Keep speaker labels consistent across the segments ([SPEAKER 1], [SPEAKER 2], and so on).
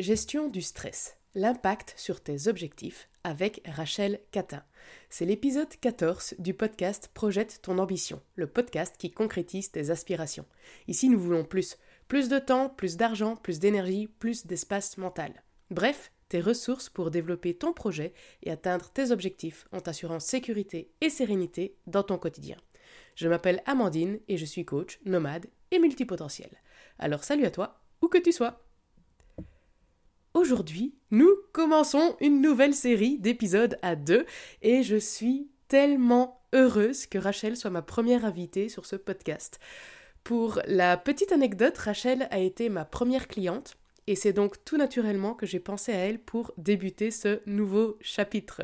[SPEAKER 1] Gestion du stress, l'impact sur tes objectifs avec Rachel Catin. C'est l'épisode 14 du podcast Projette ton ambition, le podcast qui concrétise tes aspirations. Ici, nous voulons plus. Plus de temps, plus d'argent, plus d'énergie, plus d'espace mental. Bref, tes ressources pour développer ton projet et atteindre tes objectifs en t'assurant sécurité et sérénité dans ton quotidien. Je m'appelle Amandine et je suis coach, nomade et multipotentiel. Alors salut à toi, où que tu sois. Aujourd'hui, nous commençons une nouvelle série d'épisodes à deux et je suis tellement heureuse que Rachel soit ma première invitée sur ce podcast. Pour la petite anecdote, Rachel a été ma première cliente et c'est donc tout naturellement que j'ai pensé à elle pour débuter ce nouveau chapitre.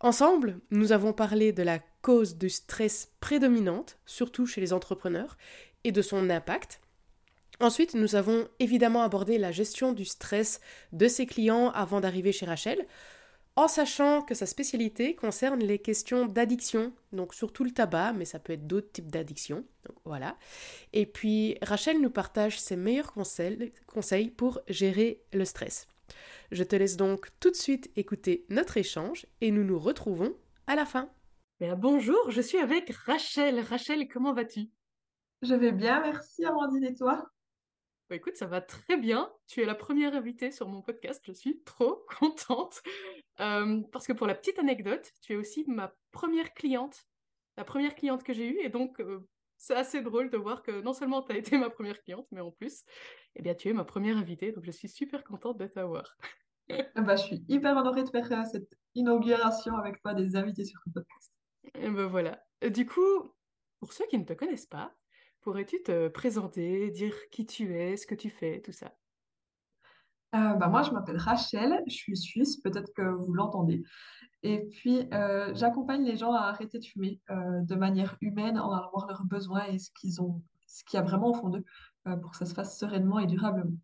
[SPEAKER 1] Ensemble, nous avons parlé de la cause du stress prédominante, surtout chez les entrepreneurs, et de son impact, Ensuite, nous avons évidemment abordé la gestion du stress de ses clients avant d'arriver chez Rachel, en sachant que sa spécialité concerne les questions d'addiction, donc surtout le tabac, mais ça peut être d'autres types d'addiction. voilà. Et puis Rachel nous partage ses meilleurs conseils, conseils pour gérer le stress. Je te laisse donc tout de suite écouter notre échange et nous nous retrouvons à la fin. Bien, bonjour, je suis avec Rachel. Rachel, comment vas-tu?
[SPEAKER 2] Je vais bien, merci Amandine et toi?
[SPEAKER 1] Bah, écoute, ça va très bien. Tu es la première invitée sur mon podcast. Je suis trop contente. Euh, parce que pour la petite anecdote, tu es aussi ma première cliente. La première cliente que j'ai eue. Et donc, euh, c'est assez drôle de voir que non seulement tu as été ma première cliente, mais en plus, eh bien, tu es ma première invitée. Donc, je suis super contente de t'avoir.
[SPEAKER 2] Ah bah, je suis hyper honorée de faire euh, cette inauguration avec toi des invités sur le podcast.
[SPEAKER 1] Et ben voilà. Du coup, pour ceux qui ne te connaissent pas, Pourrais-tu te présenter, dire qui tu es, ce que tu fais, tout ça?
[SPEAKER 2] Euh, bah moi, je m'appelle Rachel, je suis suisse, peut-être que vous l'entendez. Et puis, euh, j'accompagne les gens à arrêter de fumer euh, de manière humaine, en allant voir leurs besoins et ce qu'ils ont, ce qu'il y a vraiment au fond d'eux, pour que ça se fasse sereinement et durablement.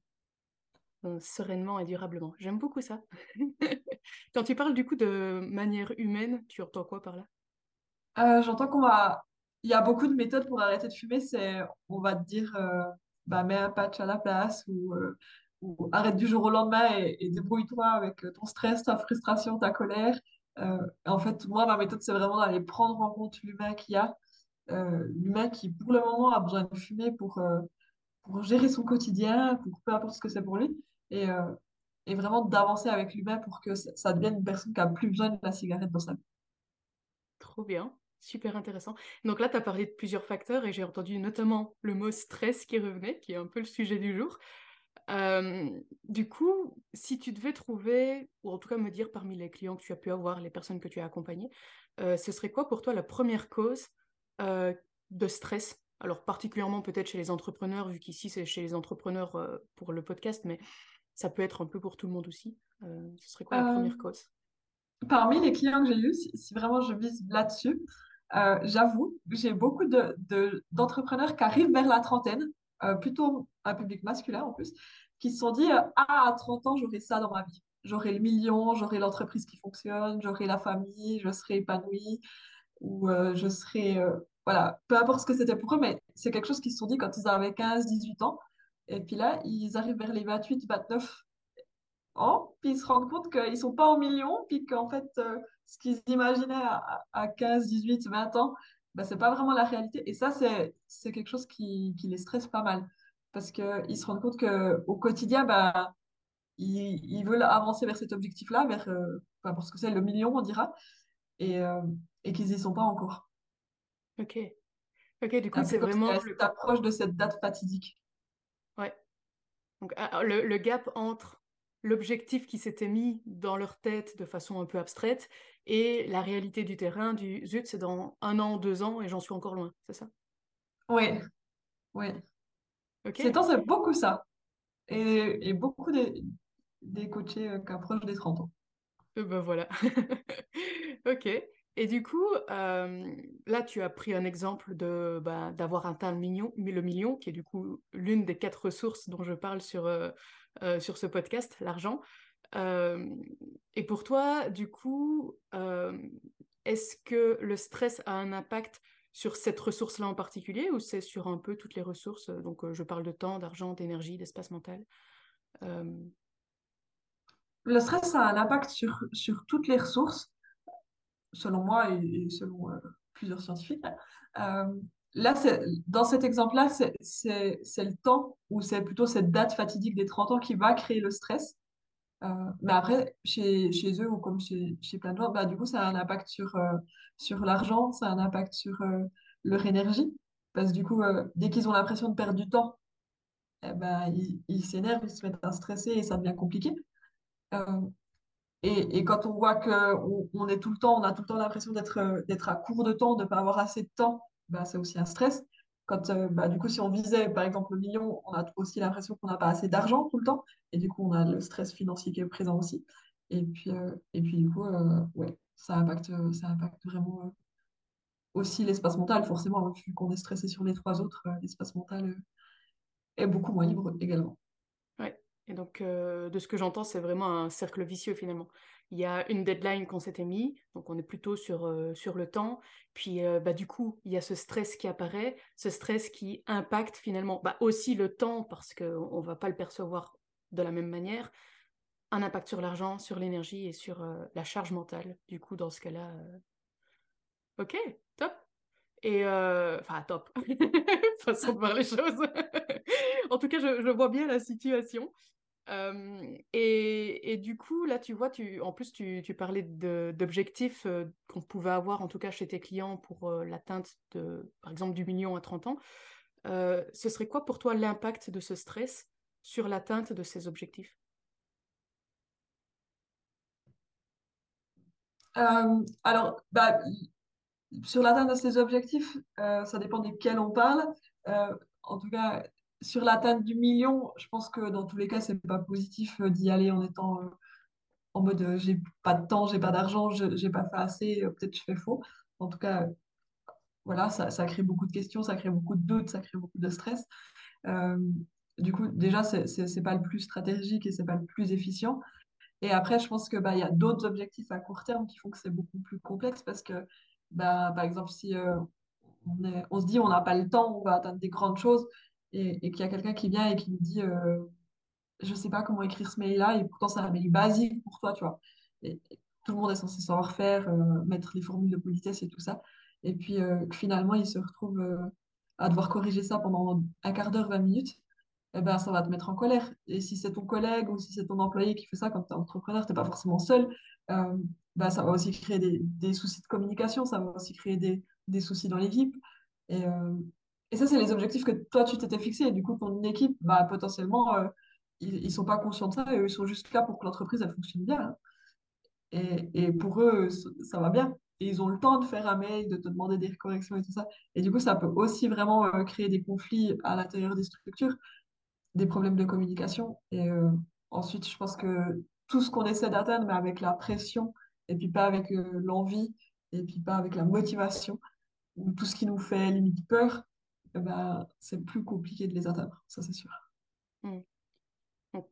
[SPEAKER 1] sereinement et durablement. J'aime beaucoup ça. Quand tu parles du coup de manière humaine, tu entends quoi par
[SPEAKER 2] là? j'entends qu'on va il y a beaucoup de méthodes pour arrêter de fumer. C'est, on va te dire, euh, bah, mets un patch à la place ou, euh, ou arrête du jour au lendemain et, débrouille-toi avec ton stress, ta frustration, ta colère. Euh, en fait, moi, ma méthode, c'est vraiment d'aller prendre en compte l'humain qu'il y a, l'humain qui, pour le moment, a besoin de fumer pour, pour gérer son quotidien, pour peu importe ce que c'est pour lui, et, et vraiment d'avancer avec l'humain pour que ça devienne une personne qui a plus besoin de la cigarette dans sa vie.
[SPEAKER 1] Trop bien. Super intéressant. Donc là, tu as parlé de plusieurs facteurs et j'ai entendu notamment le mot stress qui revenait, qui est un peu le sujet du jour. Euh, du coup, si tu devais trouver, ou en tout cas me dire parmi les clients que tu as pu avoir, les personnes que tu as accompagnées, euh, ce serait quoi pour toi la première cause euh, de stress? Alors particulièrement peut-être chez les entrepreneurs, vu qu'ici c'est chez les entrepreneurs pour le podcast, mais ça peut être un peu pour tout le monde aussi. ce serait quoi la première cause?
[SPEAKER 2] Parmi les clients que j'ai eus, si, vraiment je vise là-dessus, euh, j'avoue, j'ai beaucoup d'entrepreneurs qui arrivent vers la trentaine, euh, plutôt un public masculin en plus, qui se sont dit euh, Ah, à 30 ans, j'aurai ça dans ma vie. J'aurai le million, j'aurai l'entreprise qui fonctionne, j'aurai la famille, je serai épanouie, ou je serai. voilà, peu importe ce que c'était pour eux, mais c'est quelque chose qu'ils se sont dit quand ils avaient 15, 18 ans. Et puis là, ils arrivent vers les 28, 29 ans, puis ils se rendent compte qu'ils ne sont pas en millions, puis qu'en fait, ce qu'ils imaginaient à, 15, 18, 20 ans, ben, ce n'est pas vraiment la réalité. Et ça, c'est quelque chose qui, qui, les stresse pas mal. Parce qu'ils se rendent compte qu'au quotidien, ben, ils, ils, veulent avancer vers cet objectif-là, vers, euh, parce que c'est le million, on dira, et, euh, et qu'ils n'y sont pas encore.
[SPEAKER 1] Ok. Ok, du coup, c'est vraiment.
[SPEAKER 2] Tu approche de cette date fatidique.
[SPEAKER 1] Ouais. Donc, ah, le, le gap entre l'objectif qui s'était mis dans leur tête de façon un peu abstraite et la réalité du terrain du zut, c'est dans un an, deux ans et j'en suis encore loin, c'est ça?
[SPEAKER 2] Oui, oui. C'est c'est beaucoup ça. Et, et beaucoup des, des coachés euh, qui approchent des 30 ans.
[SPEAKER 1] Euh, ben voilà. ok. Et du coup, euh, là, tu as pris un exemple de bah, d'avoir atteint le million, le million, qui est du coup l'une des quatre ressources dont je parle sur, sur ce podcast, l'argent. Euh, et pour toi, du coup, euh, est-ce que le stress a un impact sur cette ressource-là en particulier ou c'est sur un peu toutes les ressources? Donc, euh, je parle de temps, d'argent, d'énergie, d'espace mental.
[SPEAKER 2] le stress a un impact sur, sur toutes les ressources, selon moi et, selon euh, plusieurs scientifiques. Euh, là, dans cet exemple-là, c'est le temps, ou c'est plutôt cette date fatidique des 30 ans qui va créer le stress. Euh, mais après, chez, eux ou comme chez, chez plein de gens, bah, du coup, ça a un impact sur, euh, sur l'argent, ça a un impact sur euh, leur énergie. Parce que du coup, dès qu'ils ont l'impression de perdre du temps, eh ben, ils s'énervent, ils se mettent à stresser et ça devient compliqué. Et, quand on voit qu'on on est tout le temps, on a tout le temps l'impression d'être à court de temps, de ne pas avoir assez de temps, bah, c'est aussi un stress. Quand, euh, bah, du coup, si on visait par exemple le million, on a aussi l'impression qu'on n'a pas assez d'argent tout le temps. Et du coup, on a le stress financier qui est présent aussi. Et puis, euh, et puis du coup, euh, ouais, ça impacte, ça impacte vraiment aussi l'espace mental, forcément, hein, vu qu'on est stressé sur les trois autres, l'espace mental est beaucoup moins libre également.
[SPEAKER 1] Donc, euh, de ce que j'entends, c'est vraiment un cercle vicieux finalement. Il y a une deadline qu'on s'était mis, donc on est plutôt sur, euh, sur le temps. Puis, euh, bah, du coup, il y a ce stress qui apparaît, ce stress qui impacte finalement bah, aussi le temps parce qu'on ne va pas le percevoir de la même manière. Un impact sur l'argent, sur l'énergie et sur la charge mentale. Du coup, dans ce cas-là, ok, top. Et enfin, top. Façon de voir les choses. en tout cas, je vois bien la situation. Et, du coup, là, tu vois, tu, en plus, tu, parlais d'objectifs qu'on pouvait avoir, en tout cas chez tes clients, pour l'atteinte, par exemple, du million à 30 ans. Ce serait quoi pour toi l'impact de ce stress sur l'atteinte de ces objectifs?
[SPEAKER 2] Alors, bah, Sur l'atteinte de ces objectifs, ça dépend desquels on parle. En tout cas, sur l'atteinte du million, je pense que dans tous les cas, c'est pas positif euh, d'y aller en étant euh, en mode euh, j'ai pas de temps, j'ai pas d'argent, j'ai pas fait assez, peut-être je fais faux. En tout cas, voilà, ça, crée beaucoup de questions, ça crée beaucoup de doutes, ça crée beaucoup de stress. Du coup, déjà, c'est pas le plus stratégique et c'est pas le plus efficient. Et après, je pense que bah, y a d'autres objectifs à court terme qui font que c'est beaucoup plus complexe parce que, bah, par exemple, si on on se dit on n'a pas le temps, on va atteindre des grandes choses et, qu'il y a quelqu'un qui vient et qui nous dit euh, je sais pas comment écrire ce mail-là et pourtant c'est un mail basique pour toi, tu vois. Et, tout le monde est censé savoir faire, euh, mettre les formules de politesse et tout ça. Et puis euh, finalement, il se retrouve euh, à devoir corriger ça pendant un quart d'heure, 20 minutes eh ben, ça va te mettre en colère. Et si c'est ton collègue ou si c'est ton employé qui fait ça, quand tu es entrepreneur, tu n'es pas forcément seul, euh, bah, ça va aussi créer des, soucis de communication, ça va aussi créer des, soucis dans l'équipe. Et, et ça, c'est les objectifs que toi, tu t'étais fixé. Et du coup, ton équipe, bah, potentiellement, euh, ils ne sont pas conscients de ça et ils sont juste là pour que l'entreprise, elle fonctionne bien. hein. Et, et pour eux, ça va bien. Et ils ont le temps de faire un mail, de te demander des corrections et tout ça. Et du coup, ça peut aussi vraiment euh, créer des conflits à l'intérieur des structures des problèmes de communication. Et euh, ensuite, je pense que tout ce qu'on essaie d'atteindre, mais avec la pression, et puis pas avec l'envie, et puis pas avec la motivation, ou tout ce qui nous fait limite peur, ben, c'est plus compliqué de les atteindre, ça c'est sûr.
[SPEAKER 1] Hmm. Donc,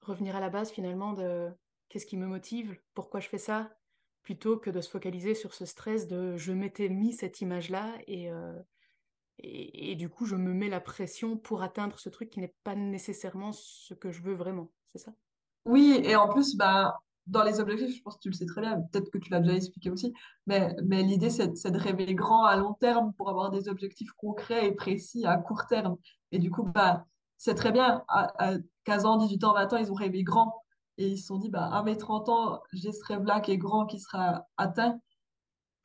[SPEAKER 1] revenir à la base finalement de qu'est-ce qui me motive, pourquoi je fais ça, plutôt que de se focaliser sur ce stress de je m'étais mis cette image-là et, euh, et, et du coup je me mets la pression pour atteindre ce truc qui n'est pas nécessairement ce que je veux vraiment, c'est ça?
[SPEAKER 2] Oui, et en plus, bah, dans les objectifs, je pense que tu le sais très bien, peut-être que tu l'as déjà expliqué aussi, mais, mais l'idée, c'est, de rêver grand à long terme pour avoir des objectifs concrets et précis à court terme. Et du coup, bah, c'est très bien, à, à 15 ans, 18 ans, 20 ans, ils ont rêvé grand. Et ils se sont dit, bah, à mes 30 ans, j'ai ce rêve-là qui est grand, qui sera atteint.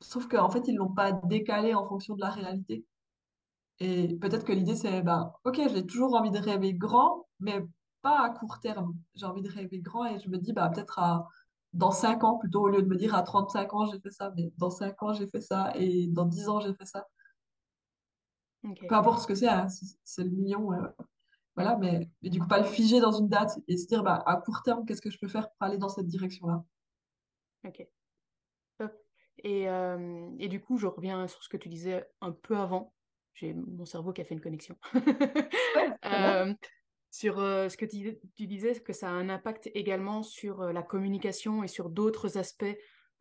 [SPEAKER 2] Sauf qu'en fait, ils l'ont pas décalé en fonction de la réalité. Et peut-être que l'idée, c'est, ben, ok, j'ai toujours envie de rêver grand, mais pas à court terme. J'ai envie de rêver grand et je me dis, bah, peut-être à, dans 5 ans, plutôt au lieu de me dire à 35 ans, j'ai fait ça, mais dans 5 ans, j'ai fait ça et dans 10 ans, j'ai fait ça. Peu importe ce que c'est, hein, c'est le million, euh, voilà, mais, mais du coup, pas le figer dans une date et se dire, bah, à court terme, qu'est-ce que je peux faire pour aller dans cette direction-là?
[SPEAKER 1] Ok. Top. Et, euh, et du coup, je reviens sur ce que tu disais un peu avant. J'ai mon cerveau qui a fait une connexion.
[SPEAKER 2] Ouais.
[SPEAKER 1] Euh, sur euh, ce que tu, tu disais, que ça a un impact également sur euh, la communication et sur d'autres aspects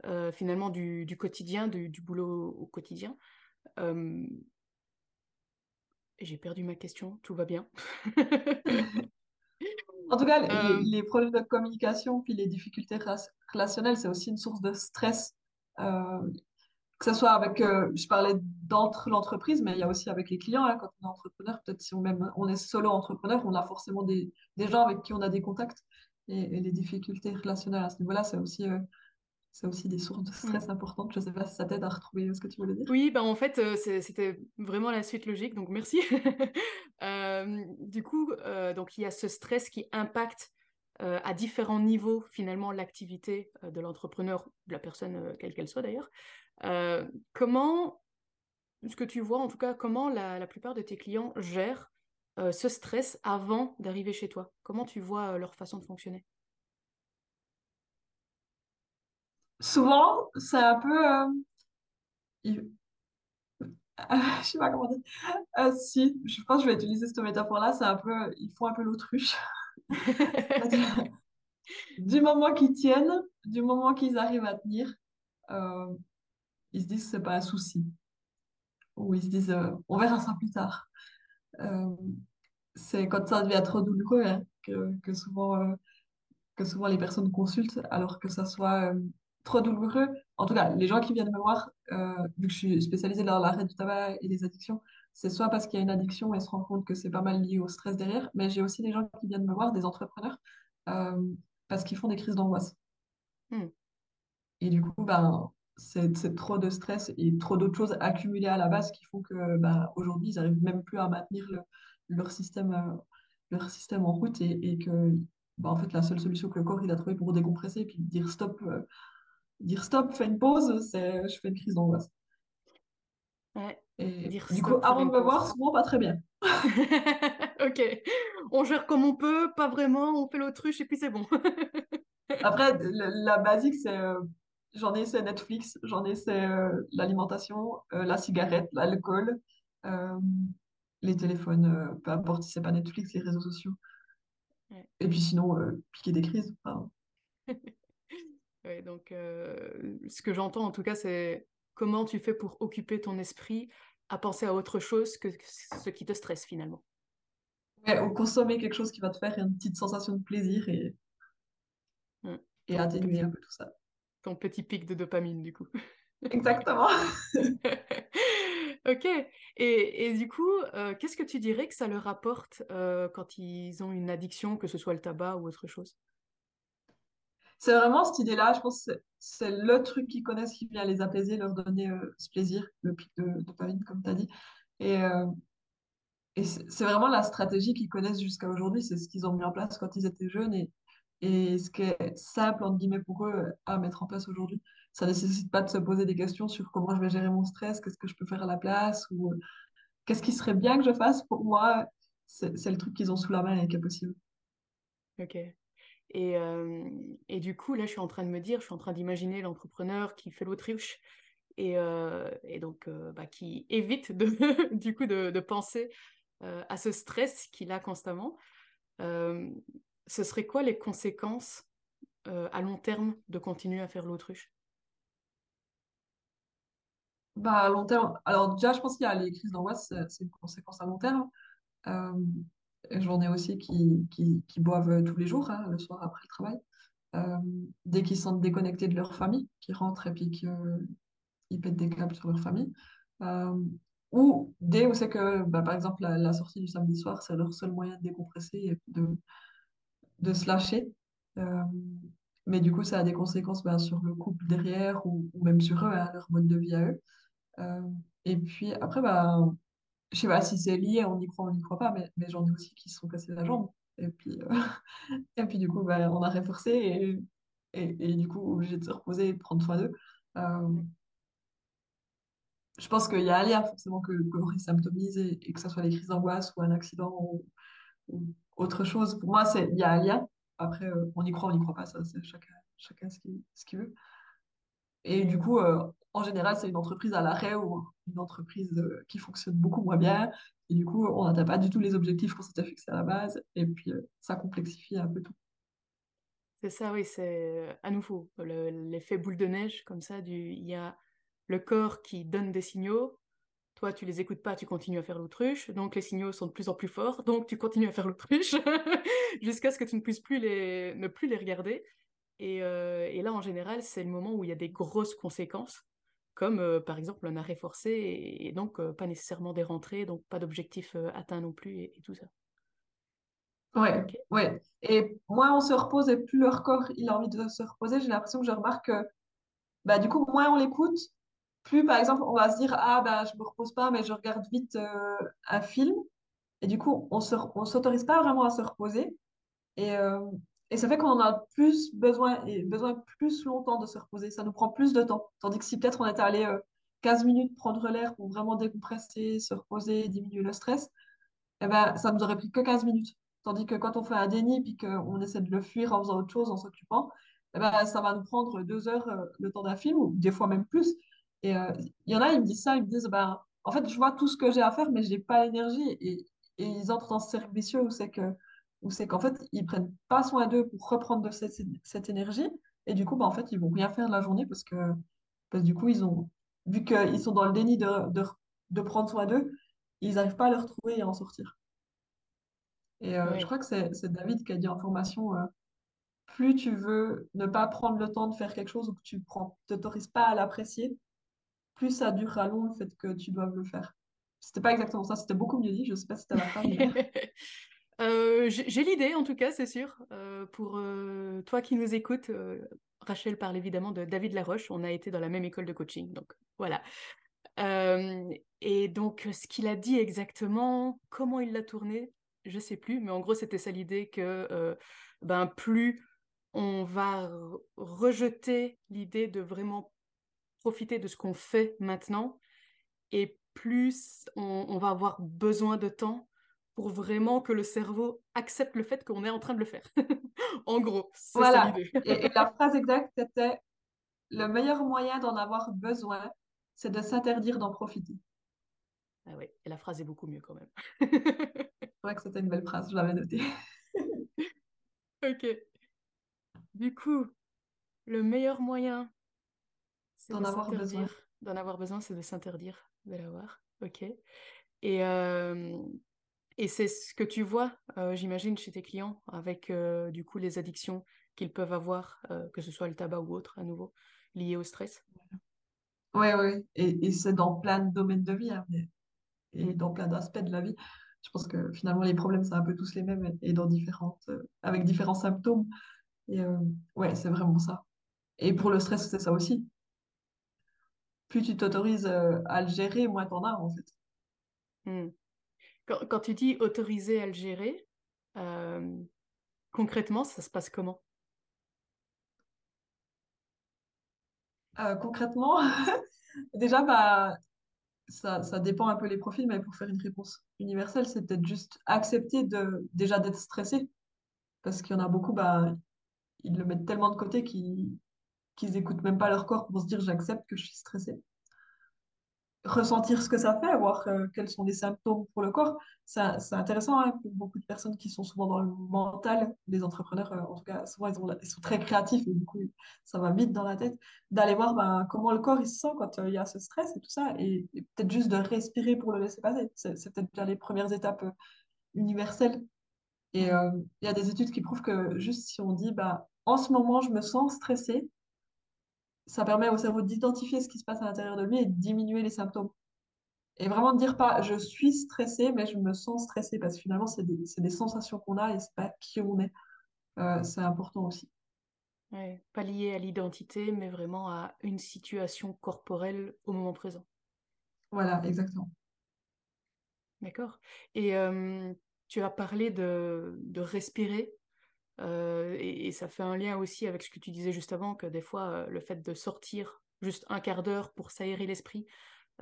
[SPEAKER 1] euh, finalement du, du quotidien, du, du boulot au quotidien. J'ai perdu ma question, tout va bien.
[SPEAKER 2] En tout cas, les, les problèmes de communication puis les difficultés relationnelles, c'est aussi une source de stress. Que ce soit avec, euh, je parlais d'entre l'entreprise, mais il y a aussi avec les clients. hein, quand on est entrepreneur, peut-être si on, même, on est solo entrepreneur, on a forcément des, des gens avec qui on a des contacts. Et, et les difficultés relationnelles à ce niveau-là, c'est aussi, euh, c'est aussi des sources de
[SPEAKER 1] hmm.
[SPEAKER 2] stress importantes. Je ne sais pas si ça t'aide à retrouver ce que tu voulais dire.
[SPEAKER 1] Oui, bah en fait, euh, c'était vraiment la suite logique, donc merci. Euh, du coup, euh, donc il y a ce stress qui impacte à différents niveaux finalement l'activité de l'entrepreneur, de la personne quelle qu'elle soit d'ailleurs. Euh, comment, ce que tu vois en tout cas, comment la, la plupart de tes clients gèrent euh, ce stress avant d'arriver chez toi? Comment tu vois euh, leur façon de fonctionner?
[SPEAKER 2] Souvent, c'est un peu... je sais pas comment dire. Si, je pense que je vais utiliser cette métaphore-là, c'est un peu... Ils font un peu l'autruche. Du moment qu'ils tiennent, du moment qu'ils arrivent à tenir, euh, ils se disent c'est pas un souci. Ou ils se disent euh, on verra ça plus tard. Euh, c'est quand ça devient trop douloureux hein, que, que souvent, euh, que souvent les personnes consultent, alors que ça soit trop douloureux. En tout cas, les gens qui viennent me voir, vu que je suis spécialisée dans l'arrêt du tabac et les addictions, c'est soit parce qu'il y a une addiction et se rend compte que c'est pas mal lié au stress derrière, mais j'ai aussi des gens qui viennent me voir, des entrepreneurs, euh, parce qu'ils font des crises d'angoisse.
[SPEAKER 1] Hmm,
[SPEAKER 2] Et du coup, ben, c'est c'est trop de stress et trop d'autres choses accumulées à la base qui font que ben, aujourd'hui, ils n'arrivent même plus à maintenir le- leur système, euh, leur système en route et, et que ben, en fait, la seule solution que le corps il a trouvé pour décompresser et puis dire stop, euh, dire stop, fais une pause, c'est je fais une crise d'angoisse.
[SPEAKER 1] ouais,
[SPEAKER 2] Et
[SPEAKER 1] dire
[SPEAKER 2] du coup, avant de me voir, souvent pas très bien.
[SPEAKER 1] Ok, on gère comme on peut, pas vraiment, on fait l'autruche et puis c'est bon.
[SPEAKER 2] Après, la, la basique, c'est euh, j'en ai, c'est Netflix, j'en ai, c'est euh, l'alimentation, euh, la cigarette, l'alcool, euh, les téléphones, peu importe si c'est pas Netflix, les réseaux sociaux.
[SPEAKER 1] Ouais.
[SPEAKER 2] Et puis sinon, piquer des crises. enfin,
[SPEAKER 1] Ouais, donc, ce que j'entends en tout cas, c'est comment tu fais pour occuper ton esprit à penser à autre chose que ce qui te stresse finalement?
[SPEAKER 2] ouais, ou consommer quelque chose qui va te faire une petite sensation de plaisir et,
[SPEAKER 1] Mm.
[SPEAKER 2] et
[SPEAKER 1] Ton
[SPEAKER 2] atténuer un peu tout ça.
[SPEAKER 1] Ton petit pic de dopamine du coup.
[SPEAKER 2] Exactement.
[SPEAKER 1] Ok, et, et du coup, euh, qu'est-ce que tu dirais que ça leur apporte euh, quand ils ont une addiction, que ce soit le tabac ou autre chose?
[SPEAKER 2] C'est vraiment cette idée-là, je pense que c'est le truc qu'ils connaissent qui vient les apaiser, leur donner euh, ce plaisir, le pic de dopamine, comme tu as dit. Et, Et c'est c'est vraiment la stratégie qu'ils connaissent jusqu'à aujourd'hui, c'est ce qu'ils ont mis en place quand ils étaient jeunes et, et ce qui est simple, entre guillemets, pour eux à mettre en place aujourd'hui. Ça nécessite pas de se poser des questions sur comment je vais gérer mon stress, qu'est-ce que je peux faire à la place ou euh, qu'est-ce qui serait bien que je fasse pour moi. C'est le truc qu'ils ont sous la main et qui est possible.
[SPEAKER 1] Ok. Et, euh, et du coup, là, je suis en train de me dire, je suis en train d'imaginer l'entrepreneur qui fait l'autruche et, euh, et donc bah, qui évite de, du coup de, penser à ce stress qu'il a constamment. Ce serait quoi les conséquences euh, à long terme de continuer à faire l'autruche?
[SPEAKER 2] Bah, à long terme, alors déjà, je pense qu'il y a les crises d'angoisse, c'est une conséquence à long terme. Euh, j'en ai aussi qui, qui, boivent tous les jours, hein, le soir après le travail. Euh, dès qu'ils sentent déconnectés de leur famille, qui rentrent et puis qu'ils pètent des câbles sur leur famille. Euh, ou dès où c'est que, bah, par exemple, la, la sortie du samedi soir, c'est leur seul moyen de décompresser et de, de se lâcher. Euh, mais du coup, ça a des conséquences bah, sur le couple derrière ou, même sur eux, hein, leur mode de vie à eux. Euh, et puis après, bah, je sais pas si c'est lié, on y croit, on n'y croit pas, mais, j'en ai aussi qui se sont cassés la jambe. Et puis, euh, et puis du coup, bah, on a reforcé et, et, du coup, obligé de se reposer et prendre soin d'eux. Je pense qu'il y a un lien forcément que, que symptomise et, que ce soit les crises d'angoisse ou un accident autre chose. Pour moi, c'est, il y a un lien. Après, euh, on y croit, on n'y croit pas, ça, c'est chacun, chacun ce qu'il veut. Et du coup, euh, en général, c'est une entreprise à l'arrêt ou une entreprise euh, qui fonctionne beaucoup moins bien. Et du coup, on n'atteint pas du tout les objectifs qu'on s'était fixés à la base. Et puis, ça complexifie un peu tout.
[SPEAKER 1] C'est ça, oui, c'est à nouveau le- l'effet boule de neige, comme ça, du, il y a le corps qui donne des signaux, toi, tu les écoutes pas, tu continues à faire l'autruche, donc les signaux sont de plus en plus forts, donc tu continues à faire l'autruche jusqu'à ce que tu ne puisses plus les, ne plus les regarder. Et, euh, et là, en général, c'est le moment où il y a des grosses conséquences, comme euh, par exemple un arrêt forcé, et, et donc euh, pas nécessairement des rentrées, donc pas d'objectif atteint non plus, et, et tout ça.
[SPEAKER 2] Ouais, ouais. Et moins on se repose et plus leur corps il a envie de se reposer, j'ai l'impression que je remarque que bah, du coup, moins on l'écoute, plus par exemple on va se dire Ah, bah, je me repose pas, mais je regarde vite euh, un film. Et du coup, on on s'autorise pas vraiment à se reposer. Et, euh, et ça fait qu'on en a plus besoin et besoin plus longtemps de se reposer. Ça nous prend plus de temps. Tandis que si peut-être on était allé euh, 15 minutes prendre l'air pour vraiment décompresser, se reposer, diminuer le stress, eh ben, ça nous aurait pris que 15 minutes. Tandis que quand on fait un déni puis qu'on essaie de le fuir en faisant autre chose, en s'occupant, eh ben, ça va nous prendre deux heures euh, le temps d'un film ou des fois même plus. Et euh, il y en a, ils me disent ça, ils me disent, ben, en fait, je vois tout ce que j'ai à faire, mais j'ai pas l'énergie. Et, et ils entrent dans ce cercle vicieux où c'est que, où c'est qu'en fait, ils prennent pas soin d'eux pour reprendre de cette, cette énergie. Et du coup, ben, en fait, ils vont rien faire de la journée parce que, parce que du coup, ils ont, vu qu'ils sont dans le déni de, de, de prendre soin d'eux, ils n'arrivent pas à le retrouver et à en sortir. Et euh, je crois que c'est David qui a dit en formation, euh, plus tu veux ne pas prendre le temps de faire quelque chose ou que tu prends, t'autorises pas à l'apprécier, plus ça durera long le fait que tu doives le faire. C'était pas exactement ça, c'était beaucoup mieux dit. Je sais pas si c'était la mais
[SPEAKER 1] Euh, j'ai l'idée, en tout cas, c'est sûr. Euh, pour euh, toi qui nous écoutes, Rachel parle évidemment de David Laroche. On a été dans la même école de coaching, donc voilà. Et donc, ce qu'il a dit exactement, comment il l'a tourné, je sais plus, mais en gros, c'était ça l'idée que ben, plus on va re- rejeter l'idée de vraiment profiter de ce qu'on fait maintenant, et plus on, on va avoir besoin de temps pour vraiment que le cerveau accepte le fait qu'on est en train de le faire. En gros, c'est
[SPEAKER 2] voilà. Et, et la phrase exacte était, le meilleur moyen d'en avoir besoin, c'est de s'interdire d'en profiter.
[SPEAKER 1] Ah ouais, et la phrase est beaucoup mieux quand même.
[SPEAKER 2] C'est vrai que c'était une belle phrase, je l'avais notée.
[SPEAKER 1] Ok. Du coup, le meilleur moyen,
[SPEAKER 2] D'en avoir besoin.
[SPEAKER 1] D'en avoir besoin, c'est de s'interdire de l'avoir. Ok. Et, euh, et c'est ce que tu vois, euh, j'imagine, chez tes clients, avec euh, du coup les addictions qu'ils peuvent avoir, que ce soit le tabac ou autre, à nouveau, liées au stress?
[SPEAKER 2] Ouais, ouais. Et, et c'est dans plein de domaines de vie, hein, et dans plein d'aspects de la vie. Je pense que finalement, les problèmes, c'est un peu tous les mêmes et dans différentes, avec différents symptômes. Et ouais, c'est vraiment ça. Et pour le stress, c'est ça aussi. Plus tu t'autorises euh, à le gérer, moins t'en as, en fait.
[SPEAKER 1] Mm. Quand, quand tu dis autoriser à le gérer, euh, concrètement, ça se passe comment?
[SPEAKER 2] Euh, concrètement, déjà, bah, ça, ça dépend un peu les profils, mais pour faire une réponse universelle, c'est peut-être juste accepter de, déjà d'être stressé. Parce qu'il y en a beaucoup, bah, ils le mettent tellement de côté qu'ils qu'ils écoutent même pas leur corps pour se dire j'accepte que je suis stressé. ressentir ce que ça fait, voir euh, quels sont les symptômes pour le corps. C'est intéressant hein, pour beaucoup de personnes qui sont souvent dans le mental, les entrepreneurs, euh, en tout cas, souvent ils, sont très créatifs et du coup, ça va vite dans la tête, d'aller voir ben, comment le corps il se sent quand euh, il y a ce stress et tout ça, et, peut-être juste de respirer pour le laisser passer. C'est peut-être déjà les premières étapes universelles. Et il y a des études qui prouvent que juste si on dit, bah, en ce moment, je me sens stressé, ça permet au cerveau d'identifier ce qui se passe à l'intérieur de lui et de diminuer les symptômes. Et vraiment de dire pas je suis stressée, mais je me sens stressée parce que finalement, c'est des, sensations qu'on a et c'est pas qui on est. Euh, c'est important aussi.
[SPEAKER 1] Ouais, pas lié à l'identité, mais vraiment à une situation corporelle au moment présent.
[SPEAKER 2] Voilà, exactement.
[SPEAKER 1] D'accord? Et euh, tu as parlé de, de respirer, et, et ça fait un lien aussi avec ce que tu disais juste avant, que des fois, euh, le fait de sortir juste un quart d'heure pour s'aérer l'esprit,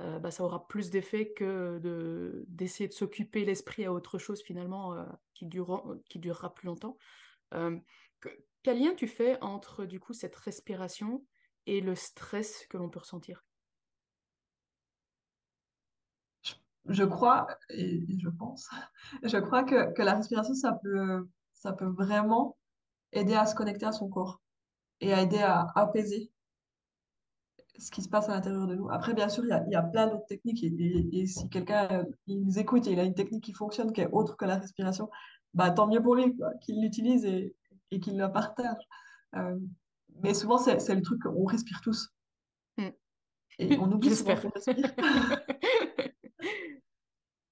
[SPEAKER 1] euh, bah, ça aura plus d'effet que de, d'essayer de s'occuper l'esprit à autre chose finalement euh, qui durera, qui durera plus longtemps. Euh, que- quel lien tu fais entre du coup cette respiration et le stress que l'on peut ressentir?
[SPEAKER 2] Je, crois, et je pense, je crois que, que la respiration, ça peut, ça peut vraiment aider à se connecter à son corps et à aider à apaiser. ce qui se passe à l'intérieur de nous. Après, bien sûr, il y a, il y a plein d'autres techniques. Et, et- et si quelqu'un euh, il nous écoute et il a une technique qui fonctionne, qui est autre que la respiration, bah, tant mieux pour lui, qu'il l'utilise et, et qu'il la partage. Euh, mais souvent, c'est, le truc qu'on respire tous.
[SPEAKER 1] Hmm.
[SPEAKER 2] Et on oublie souvent qu'on respire.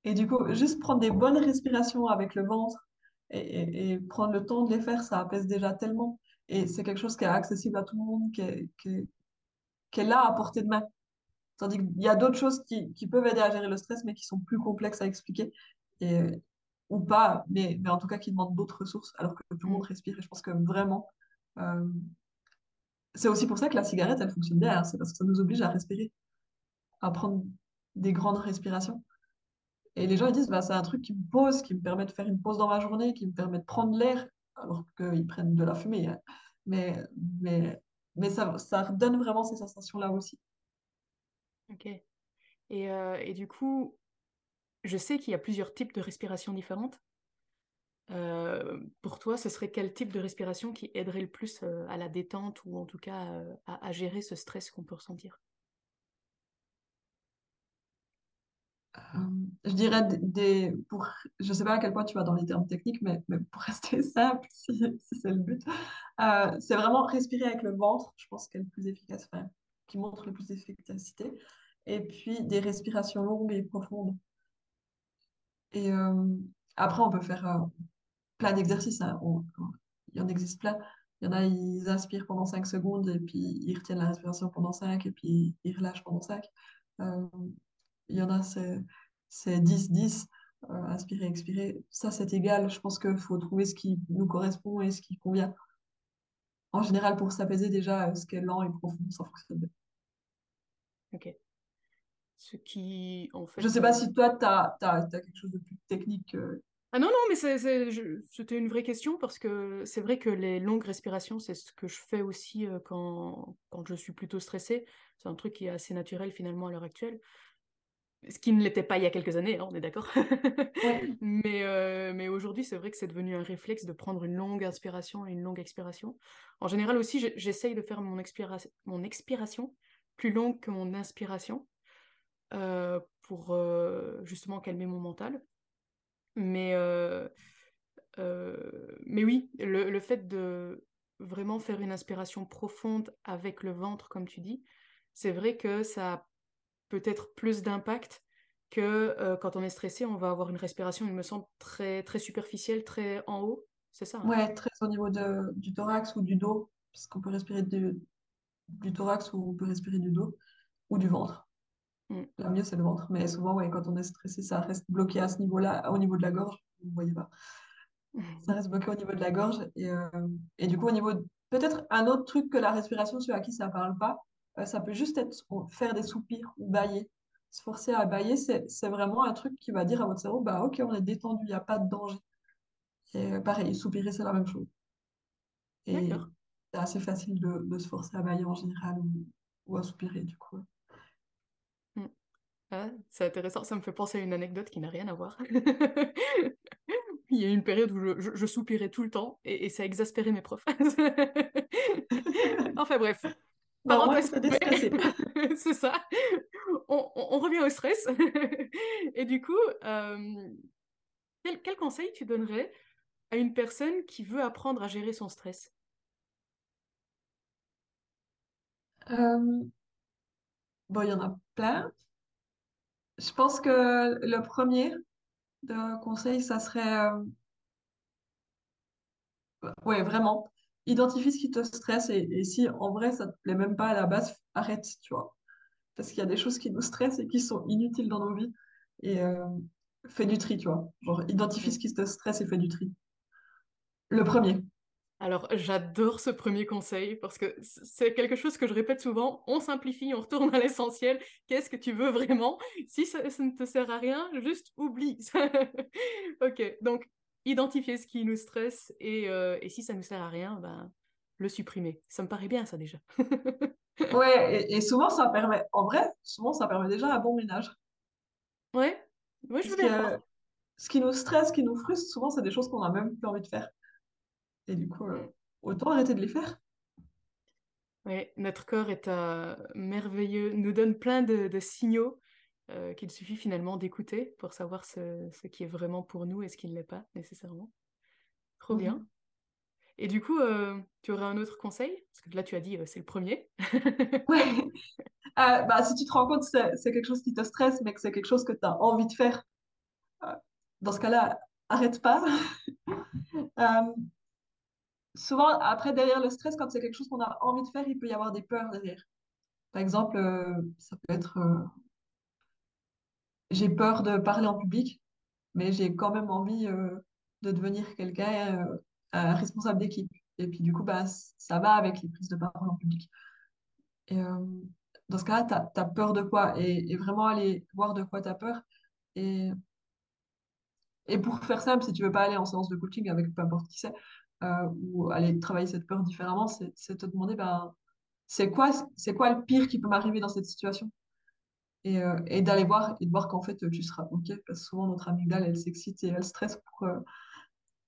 [SPEAKER 2] Et du coup, juste prendre des bonnes respirations avec le ventre et, prendre le temps de les faire, ça apaise déjà tellement. Et c'est quelque chose qui est accessible à tout le monde, qui est, qui est- qui est là à portée de main. Tandis qu'il y a d'autres choses qui, qui peuvent aider à gérer le stress, mais qui sont plus complexes à expliquer, et, ou pas, mais, mais en tout cas qui demandent d'autres ressources, alors que tout le monde respire. Et je pense que vraiment, euh, c'est aussi pour ça que la cigarette, elle fonctionne bien, hein. c'est parce que ça nous oblige à respirer, à prendre des grandes respirations. Et les gens, ils disent, bah, c'est un truc qui me pose, qui me permet de faire une pause dans ma journée, qui me permet de prendre l'air, alors qu'ils prennent de la fumée. hein. Mais, mais, mais ça, ça redonne vraiment ces sensations-là aussi.
[SPEAKER 1] Ok. Et, euh, et du coup, je sais qu'il y a plusieurs types de respiration différentes. Euh, pour toi, ce serait quel type de respiration qui aiderait le plus euh, à la détente ou en tout cas à, à gérer ce stress qu'on peut ressentir?
[SPEAKER 2] Euh, je dirais des, pour, je sais pas à quel point tu vas dans les termes techniques, mais, mais pour rester simple, si, c'est le but, euh, c'est vraiment respirer avec le ventre, je pense qu'elle est plus efficace, qui montre le plus d'efficacité. Et puis des respirations longues et profondes. Et euh, après, on peut faire euh, plein d'exercices. hein. Il y en existe plein. Il y en a, ils inspirent pendant 5 secondes et puis ils retiennent la respiration pendant 5 et puis ils relâchent pendant 5. Euh, il y en a, c'est c'est 10-10, euh, inspirer, expirer. Ça, c'est égal. Je pense qu'il faut trouver ce qui nous correspond et ce qui convient. En général, pour s'apaiser, déjà, euh, ce qui est lent et profond, ça fonctionne bien.
[SPEAKER 1] Ok. Ce qui, en
[SPEAKER 2] Je
[SPEAKER 1] fait...
[SPEAKER 2] sais pas
[SPEAKER 1] euh,
[SPEAKER 2] si toi, tu as, quelque chose de plus technique. euh.
[SPEAKER 1] Ah non, non, mais c'était une vraie question parce que c'est vrai que les longues respirations, c'est ce que je fais aussi quand, quand je suis plutôt stressée. C'est un truc qui est assez naturel finalement à l'heure actuelle. Ce qui ne l'était pas il y a quelques années, hein, on est d'accord.
[SPEAKER 2] Ouais.
[SPEAKER 1] Mais, euh, mais aujourd'hui, c'est vrai que c'est devenu un réflexe de prendre une longue inspiration et une longue expiration. En général aussi, je- j'essaye de faire mon, expira- mon expiration plus longue que mon inspiration euh, pour euh, justement calmer mon mental. Mais, mais oui, le, le fait de vraiment faire une inspiration profonde avec le ventre, comme tu dis, c'est vrai que ça a peut-être plus d'impact que euh, quand on est stressé, on va avoir une respiration, il me semble, très, très superficielle, très en haut. C'est ça, hein?
[SPEAKER 2] Ouais, très au niveau de, du thorax ou du dos, parce qu'on peut respirer de- du thorax ou on peut respirer du dos ou du ventre.
[SPEAKER 1] Mm.
[SPEAKER 2] La mieux, c'est le ventre. Mais souvent, ouais, quand on est stressé, ça reste bloqué à ce niveau-là, au niveau de la gorge. Vous ne voyez pas. Ça reste bloqué au niveau de la gorge. Et, euh, et du coup, au niveau de- Peut-être un autre truc que la respiration, ceux à qui ça ne parle pas, ça peut juste être faire des soupirs ou bailler. Se forcer à bailler, c'est vraiment un truc qui va dire à votre cerveau, bah ok, on est détendu, il n'y a pas de danger. Et euh, pareil, soupirer, c'est la même chose. Et c'est assez facile de, de se forcer à bailler en général ou, ou à soupirer, du coup.
[SPEAKER 1] Mm. Ah, c'est intéressant, ça me fait penser à une anecdote qui n'a rien à voir. Il y a eu une période où je, je- je soupirais tout le temps et, et ça exaspérait mes profs. Enfin bref,
[SPEAKER 2] Bah,
[SPEAKER 1] parenthèse. C'est ça. On, on- on revient au stress. Et du coup, euh, quel, quel conseil tu donnerais à une personne qui veut apprendre à gérer son stress?
[SPEAKER 2] Euh, bon, il y en a plein. Je pense que le premier de conseil, ça serait, euh, ouais, vraiment, identifie ce qui te stresse et, et si en vrai ça te plaît même pas à la base, arrête, tu vois. Parce qu'il y a des choses qui nous stressent et qui sont inutiles dans nos vies. Et euh, fais du tri, tu vois. Genre, identifie ce qui te stresse et fais du tri. Le premier.
[SPEAKER 1] Alors, j'adore ce premier conseil parce que c'est quelque chose que je répète souvent. On simplifie, on retourne à l'essentiel. Qu'est-ce que tu veux vraiment? Si ça, ça ne te sert à rien, juste oublie. Ok, donc identifier ce qui nous stresse et, euh, et si ça ne nous sert à rien, ben, le supprimer. Ça me paraît bien, ça déjà.
[SPEAKER 2] Ouais, et, et souvent ça permet, en vrai, souvent ça permet déjà un bon ménage.
[SPEAKER 1] Ouais, ouais, je veux bien
[SPEAKER 2] ce qui nous stresse, ce qui nous frustre, souvent c'est des choses qu'on n'a même plus envie de faire. Et du coup, euh, autant arrêter de les faire.
[SPEAKER 1] Ouais, notre corps est un merveilleux, nous donne plein de, de signaux euh, qu'il suffit finalement d'écouter pour savoir ce, ce qui est vraiment pour nous et ce qui ne l'est pas nécessairement. Trop bien.
[SPEAKER 2] Mhm.
[SPEAKER 1] Et du coup, euh, tu aurais un autre conseil? Parce que là, tu as dit, euh, c'est le premier.
[SPEAKER 2] Ouais. Euh, bah, si tu te rends compte que c'est quelque chose qui te stresse, mais que c'est quelque chose que tu as envie de faire, dans ce cas-là, arrête pas. Souvent, après, derrière le stress, quand c'est quelque chose qu'on a envie de faire, il peut y avoir des peurs derrière. Par exemple, ça peut être j'ai peur de parler en public, mais j'ai quand même envie euh, de devenir quelqu'un, euh, responsable d'équipe. Et puis du coup, bah, ça va avec les prises de parole en public. Et euh, dans ce cas-là, tu as, peur de quoi? Et, vraiment aller voir de quoi tu as peur. Et, pour faire simple, si tu veux pas aller en séance de coaching avec peu importe qui c'est, ou aller travailler cette peur différemment, c'est te demander, ben, c'est quoi, c'est quoi le pire qui peut m'arriver dans cette situation? Et, euh, et d'aller voir et de voir qu'en fait tu seras OK parce que souvent notre amygdale elle s'excite et elle stresse pour, euh,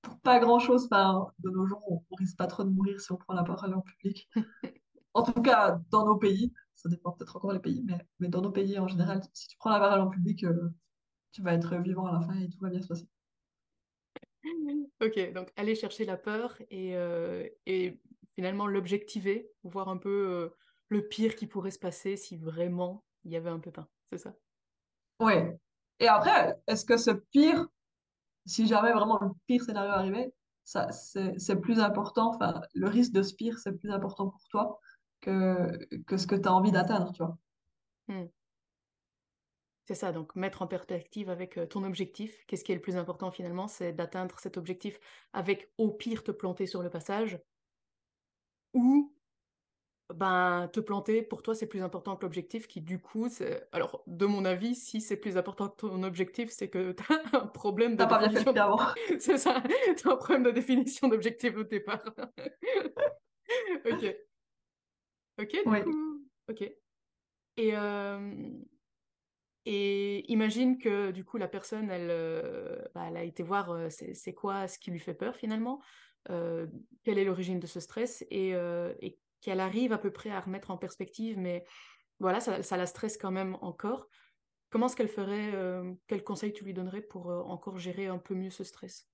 [SPEAKER 2] pour pas grand-chose. Enfin, de nos jours, on, on risque pas trop de mourir si on prend la parole en public. En tout cas, dans nos pays, ça dépend peut-être encore les pays, mais, mais dans nos pays en général, si tu prends la parole en public, euh, tu vas être vivant à la fin et tout va bien se passer.
[SPEAKER 1] Ok, donc aller chercher la peur et, et finalement l'objectiver, voir un peu le pire qui pourrait se passer si vraiment il y avait un pépin, c'est ça?
[SPEAKER 2] Ouais. Et après, est-ce que ce pire, si jamais vraiment le pire scénario arrivait, ça, c'est, c'est plus important, enfin, le risque de ce pire, c'est plus important pour toi que, que ce que tu as envie d'atteindre, tu vois?
[SPEAKER 1] Hmm. C'est ça, donc mettre en perspective avec euh, ton objectif. Qu'est-ce qui est le plus important finalement? C'est d'atteindre cet objectif avec au pire te planter sur le passage ou ben, te planter, pour toi, c'est plus important que l'objectif qui, du coup, c'est... Alors, de mon avis, si c'est plus important que ton objectif, c'est que tu as un problème de
[SPEAKER 2] T'as pas bien fait le
[SPEAKER 1] définition. C'est ça, t'as un problème de définition d'objectif au départ. Ok, ok, du
[SPEAKER 2] Oui.
[SPEAKER 1] coup, ok. Et, euh, et imagine que, du coup, la personne, elle, euh, bah, elle a été voir euh, c'est c'est quoi ce qui lui fait peur finalement, euh, quelle est l'origine de ce stress et, euh, et qu'elle arrive à peu près à remettre en perspective, mais voilà, ça, la stresse quand même encore. Comment est-ce qu'elle ferait, euh, quel conseil tu lui donnerais pour euh, encore gérer un peu mieux ce stress?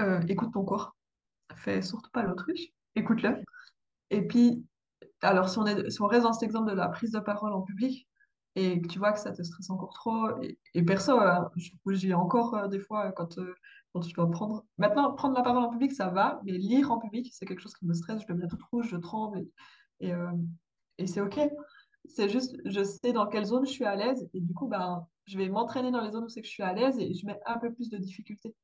[SPEAKER 2] Euh, écoute ton corps. Fais surtout pas l'autruche. Écoute-le. Et puis, alors, si on reste dans cet exemple de la prise de parole en public et tu vois que ça te stresse encore trop, et, perso, euh, je encore euh, des fois quand, euh, quand je dois prendre. Maintenant, prendre la parole en public, ça va, mais lire en public, c'est quelque chose qui me stresse. Je deviens toute rouge, je tremble et, euh, et c'est OK. C'est juste, je sais dans quelle zone je suis à l'aise et du coup, ben, je vais m'entraîner dans les zones où c'est que je suis à l'aise et je mets un peu plus de difficulté.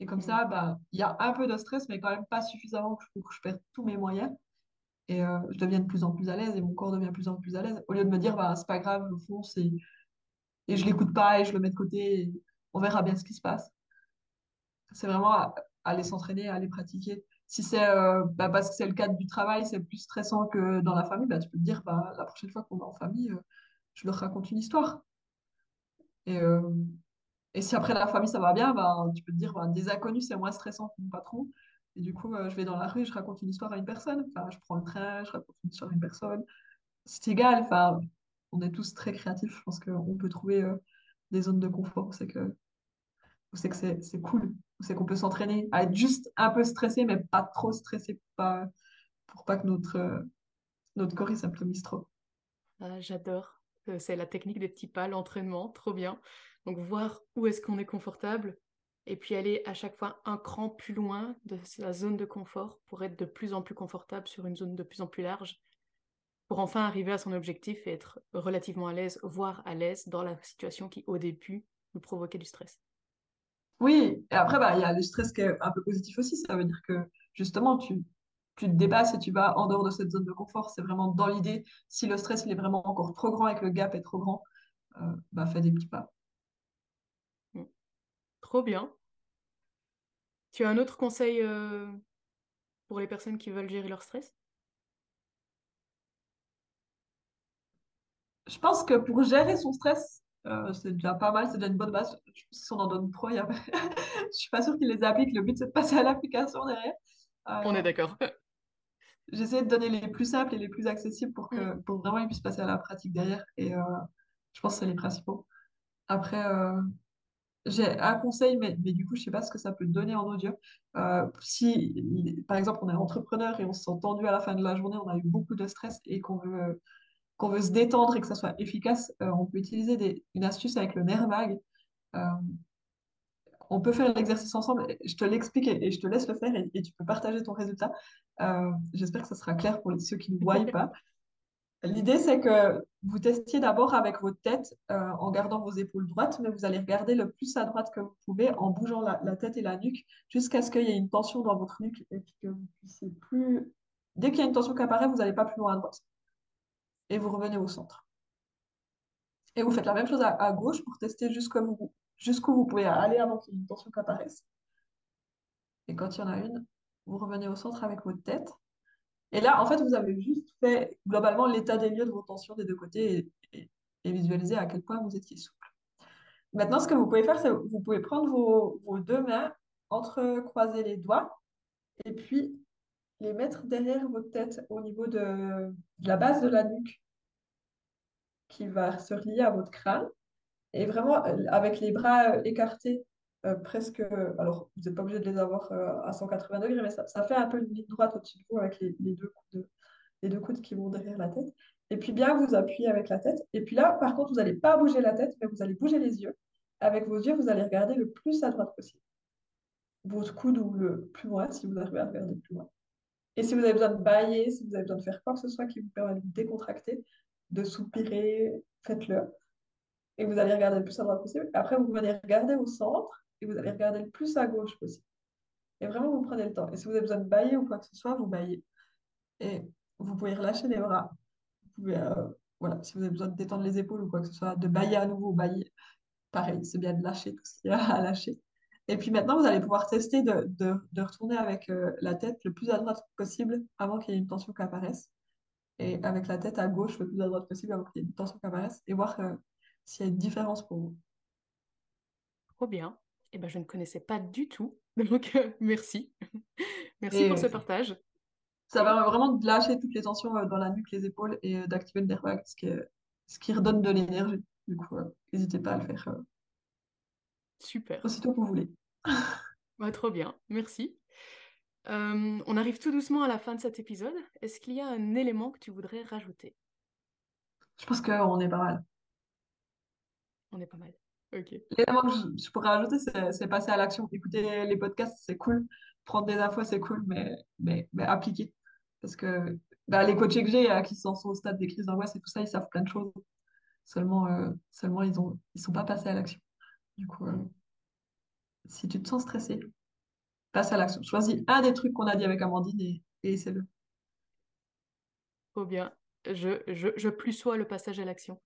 [SPEAKER 2] Et comme
[SPEAKER 1] Mm.
[SPEAKER 2] ça, ben, il y a un peu de stress, mais quand même pas suffisamment pour que je perde tous mes moyens. Et euh, je deviens de plus en plus à l'aise et mon corps devient de plus en plus à l'aise. Au lieu de me dire, bah, c'est pas grave, je fonce et, et je l'écoute pas et je le mets de côté on verra bien ce qui se passe. C'est vraiment aller s'entraîner, aller pratiquer. Si c'est euh, bah, parce que c'est le cadre du travail, c'est plus stressant que dans la famille, bah, tu peux te dire, bah, la prochaine fois qu'on va en famille, euh, je leur raconte une histoire. Et, et si après la famille, ça va bien, bah, tu peux te dire, bah, des inconnus, c'est moins stressant que mon patron. Et du coup, euh, je vais dans la rue, je raconte une histoire à une personne. Enfin, je prends le train, je raconte une histoire à une personne. c'est égal. Enfin, on est tous très créatifs. Je pense qu'on peut trouver euh, des zones de confort c'est que, c'est que c'est, cool, c'est qu'on peut s'entraîner à être juste un peu stressé, mais pas trop stressé pour pas, pour pas que notre, euh, notre corps il s'impromise trop.
[SPEAKER 1] Ah, j'adore. C'est la technique des petits pas, l'entraînement, trop bien. Donc voir où est-ce qu'on est confortable et puis aller à chaque fois un cran plus loin de sa zone de confort pour être de plus en plus confortable sur une zone de plus en plus large, pour enfin arriver à son objectif et être relativement à l'aise, voire à l'aise dans la situation qui au début nous provoquait du stress.
[SPEAKER 2] Oui, et après, bah, il y a le stress qui est un peu positif aussi. Ça veut dire que justement, tu, tu te dépasses et tu vas en dehors de cette zone de confort. C'est vraiment dans l'idée, si le stress il est vraiment encore trop grand et que le gap est trop grand, euh, bah, fais des petits pas.
[SPEAKER 1] Mm. Trop bien. Tu as un autre conseil euh, pour les personnes qui veulent gérer leur stress?
[SPEAKER 2] Je pense que pour gérer son stress, euh, c'est déjà pas mal, c'est déjà une bonne base. Je pense que si on en donne trop, il y a... je suis pas sûre qu'ils les appliquent. Le but, c'est de passer à l'application derrière.
[SPEAKER 1] On est
[SPEAKER 2] Euh,
[SPEAKER 1] d'accord.
[SPEAKER 2] j'essaie de donner les plus simples et les plus accessibles pour
[SPEAKER 1] Mm.
[SPEAKER 2] que pour vraiment ils puissent passer à la pratique derrière. Et euh, je pense que c'est les principaux. Après, euh, j'ai un conseil, mais, mais du coup, je sais pas ce que ça peut donner en audio. Euh, si, par exemple, on est entrepreneur et on se sent tendu à la fin de la journée, on a eu beaucoup de stress et qu'on veut, qu'on veut se détendre et que ça soit efficace, euh, on peut utiliser des- une astuce avec le nerf vague. Euh, on peut faire l'exercice ensemble. Je te l'explique et, et je te laisse le faire et, et tu peux partager ton résultat. J'espère que ça sera clair pour ceux qui ne voient pas. L'idée, c'est que vous testiez d'abord avec votre tête euh, en gardant vos épaules droites, mais vous allez regarder le plus à droite que vous pouvez en bougeant la, tête et la nuque jusqu'à ce qu'il y ait une tension dans votre nuque et que vous puissiez plus. Dès qu'il y a une tension qui apparaît, vous n'allez pas plus loin à droite. Et vous revenez au centre. Et vous faites la même chose à, gauche pour tester jusqu'où vous, vous pouvez aller avant qu'il y ait une tension qui apparaisse. Et quand il y en a une, vous revenez au centre avec votre tête. Et là, en fait, vous avez juste fait globalement l'état des lieux de vos tensions des deux côtés et, et, et visualiser à quel point vous étiez souple. Maintenant, ce que vous pouvez faire, c'est vous pouvez prendre vos, deux mains, entrecroiser les doigts et puis les mettre derrière votre tête au niveau de, de la base de la nuque qui va se relier à votre crâne. Et vraiment, euh, avec les bras euh, écartés, euh, presque, euh, alors vous n'êtes pas obligé de les avoir euh, à 180 degrés, mais ça, ça fait un peu une ligne droite au-dessus de vous avec les, les deux coudes, les deux coudes qui vont derrière la tête. Et puis bien vous appuyez avec la tête. Et puis là, par contre, vous n'allez pas bouger la tête, mais vous allez bouger les yeux. Avec vos yeux, vous allez regarder le plus à droite possible. Votre coude ou le plus loin, si vous arrivez à regarder plus loin. Et si vous avez besoin de bailler, si vous avez besoin de faire quoi que ce soit qui vous permet de vous décontracter, de soupirer, faites-le et vous allez regarder le plus à droite possible. Après, vous allez regarder au centre et vous allez regarder le plus à gauche possible. Et vraiment, vous prenez le temps. Et si vous avez besoin de bailler ou quoi que ce soit, vous baillez. Et vous pouvez relâcher les bras. Vous pouvez, euh, voilà, si vous avez besoin de détendre les épaules ou quoi que ce soit, de bailler à nouveau, bailler. Pareil, c'est bien de lâcher tout ce qu'il y a à lâcher. Et puis maintenant, vous allez pouvoir tester de, de, de retourner avec euh, la tête le plus à droite possible avant qu'il y ait une tension qui apparaisse. Et avec la tête à gauche le plus à droite possible avant qu'il y ait une tension qui apparaisse. Et voir euh, s'il y a une différence pour vous.
[SPEAKER 1] Trop bien. Eh ben, je ne connaissais pas du tout. Donc, euh, merci. merci
[SPEAKER 2] Et
[SPEAKER 1] pour ce partage.
[SPEAKER 2] ça va vraiment de lâcher toutes les tensions euh, dans la nuque, les épaules et euh, d'activer le nerf vague, ce qui, est- ce qui redonne de l'énergie. Du coup, n'hésitez pas à le faire
[SPEAKER 1] Super.
[SPEAKER 2] aussitôt que vous voulez.
[SPEAKER 1] Ouais, trop bien. Merci. Euh, on arrive tout doucement à la fin de cet épisode. Est-ce qu'il y a un élément que tu voudrais rajouter?
[SPEAKER 2] Je pense qu'on est pas mal.
[SPEAKER 1] On est pas mal. Ok.
[SPEAKER 2] L'élément que je, je pourrais rajouter, c'est passer à l'action. Écouter les podcasts, c'est cool. Prendre des infos, c'est cool, mais, mais, mais appliquer. Parce que bah, les coachés que j'ai, qui sont au stade des crises d'angoisse et tout ça, ils savent plein de choses. Seulement, euh, seulement ils ont, ils sont pas passés à l'action. Du coup, euh, si tu te sens stressé, passe à l'action. Choisis un des trucs qu'on a dit avec Amandine et, et essaie-le.
[SPEAKER 1] Trop bien. Je, je, je plus sois le passage à l'action.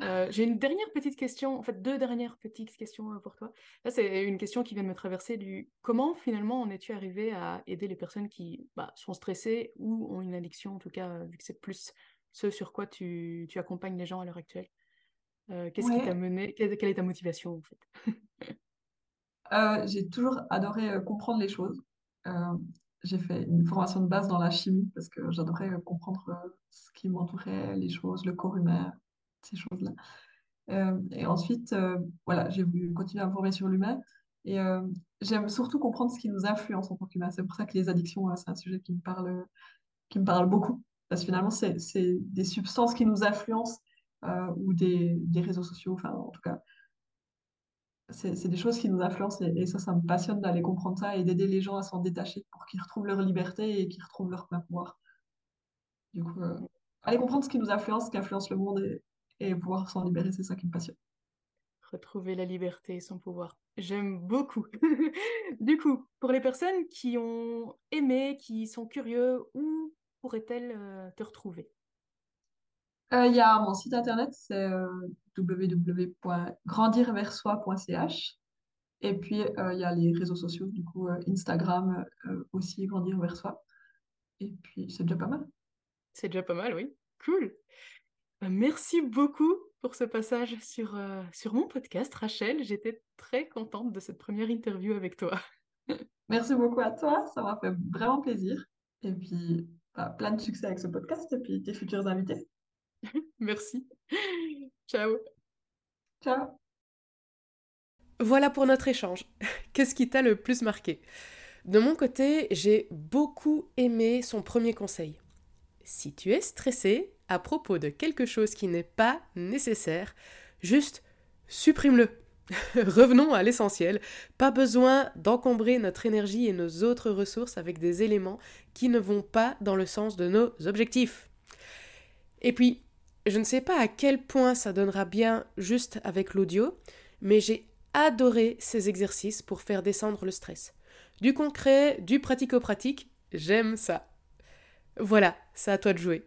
[SPEAKER 1] Euh, j'ai une dernière petite question, en fait deux dernières petites questions euh, pour toi. Là, c'est une question qui vient de me traverser du comment finalement en es-tu arrivé à aider les personnes qui bah, sont stressées ou ont une addiction, en tout cas, euh, vu que c'est plus ce sur quoi tu, tu accompagnes les gens à l'heure actuelle? Euh, qu'est-ce qui t'a mené, quelle, quelle est ta motivation en fait?
[SPEAKER 2] euh, j'ai toujours adoré comprendre les choses. J'ai fait une formation de base dans la chimie parce que j'adorais comprendre ce qui m'entourait, les choses, le corps humain, ces choses-là. Euh, et ensuite, euh, voilà, j'ai voulu continuer à me former sur l'humain. Et euh, j'aime surtout comprendre ce qui nous influence en tant qu'humain. C'est pour ça que les addictions, euh, c'est un sujet qui me parle, qui me parle beaucoup. Parce que finalement, c'est, des substances qui nous influencent ou des, des réseaux sociaux. Enfin, en tout cas, c'est des choses qui nous influencent. Et, et ça, ça me passionne d'aller comprendre ça et d'aider les gens à s'en détacher pour qu'ils retrouvent leur liberté et qu'ils retrouvent leur pouvoir. Du coup, aller comprendre ce qui nous influence, ce qui influence le monde et, et pouvoir s'en libérer, c'est ça qui me passionne.
[SPEAKER 1] Retrouver la liberté et son pouvoir. J'aime beaucoup. Du coup, pour les personnes qui ont aimé, qui sont curieux, où pourraient-elles euh, te retrouver?
[SPEAKER 2] Euh, Il y a mon site internet, c'est euh, www.grandirversoi.ch. Et puis, euh, il y a les réseaux sociaux, du coup, Instagram aussi, Grandir vers soi. Et puis, c'est déjà pas mal.
[SPEAKER 1] C'est déjà pas mal, oui. Cool. Bah, Merci beaucoup pour ce passage sur, euh, sur mon podcast, Rachel. J'étais très contente de cette première interview avec toi.
[SPEAKER 2] Merci beaucoup à toi, ça m'a fait vraiment plaisir. Et puis, bah, plein de succès avec ce podcast et puis tes futurs invités.
[SPEAKER 3] Merci. Ciao.
[SPEAKER 2] Ciao.
[SPEAKER 3] Voilà pour notre échange. Qu'est-ce qui t'a le plus marqué? De mon côté, j'ai beaucoup aimé son premier conseil. Si tu es stressé à propos de quelque chose qui n'est pas nécessaire, juste supprime-le. Revenons à l'essentiel. Pas besoin d'encombrer notre énergie et nos autres ressources avec des éléments qui ne vont pas dans le sens de nos objectifs. Et puis, je ne sais pas à quel point ça donnera bien juste avec l'audio, mais j'ai adoré ces exercices pour faire descendre le stress. Du concret, du pratico-pratique, j'aime ça. Voilà, c'est à toi de jouer.